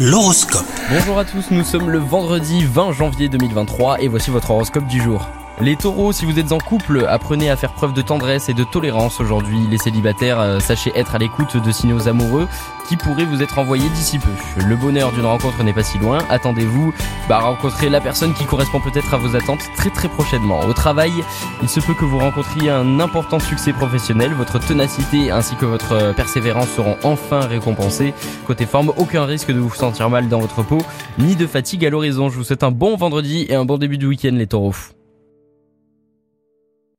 L'horoscope. Bonjour à tous, nous sommes le vendredi 20 janvier 2023 et voici votre horoscope du jour. Les taureaux, si vous êtes en couple, apprenez à faire preuve de tendresse et de tolérance aujourd'hui. Les célibataires, euh, sachez être à l'écoute de signaux amoureux qui pourraient vous être envoyés d'ici peu. Le bonheur d'une rencontre n'est pas si loin. Attendez-vous bah, à rencontrer la personne qui correspond peut-être à vos attentes très très prochainement. Au travail, il se peut que vous rencontriez un important succès professionnel. Votre ténacité ainsi que votre persévérance seront enfin récompensées. Côté forme, aucun risque de vous sentir mal dans votre peau, ni de fatigue à l'horizon. Je vous souhaite un bon vendredi et un bon début de week-end les taureaux.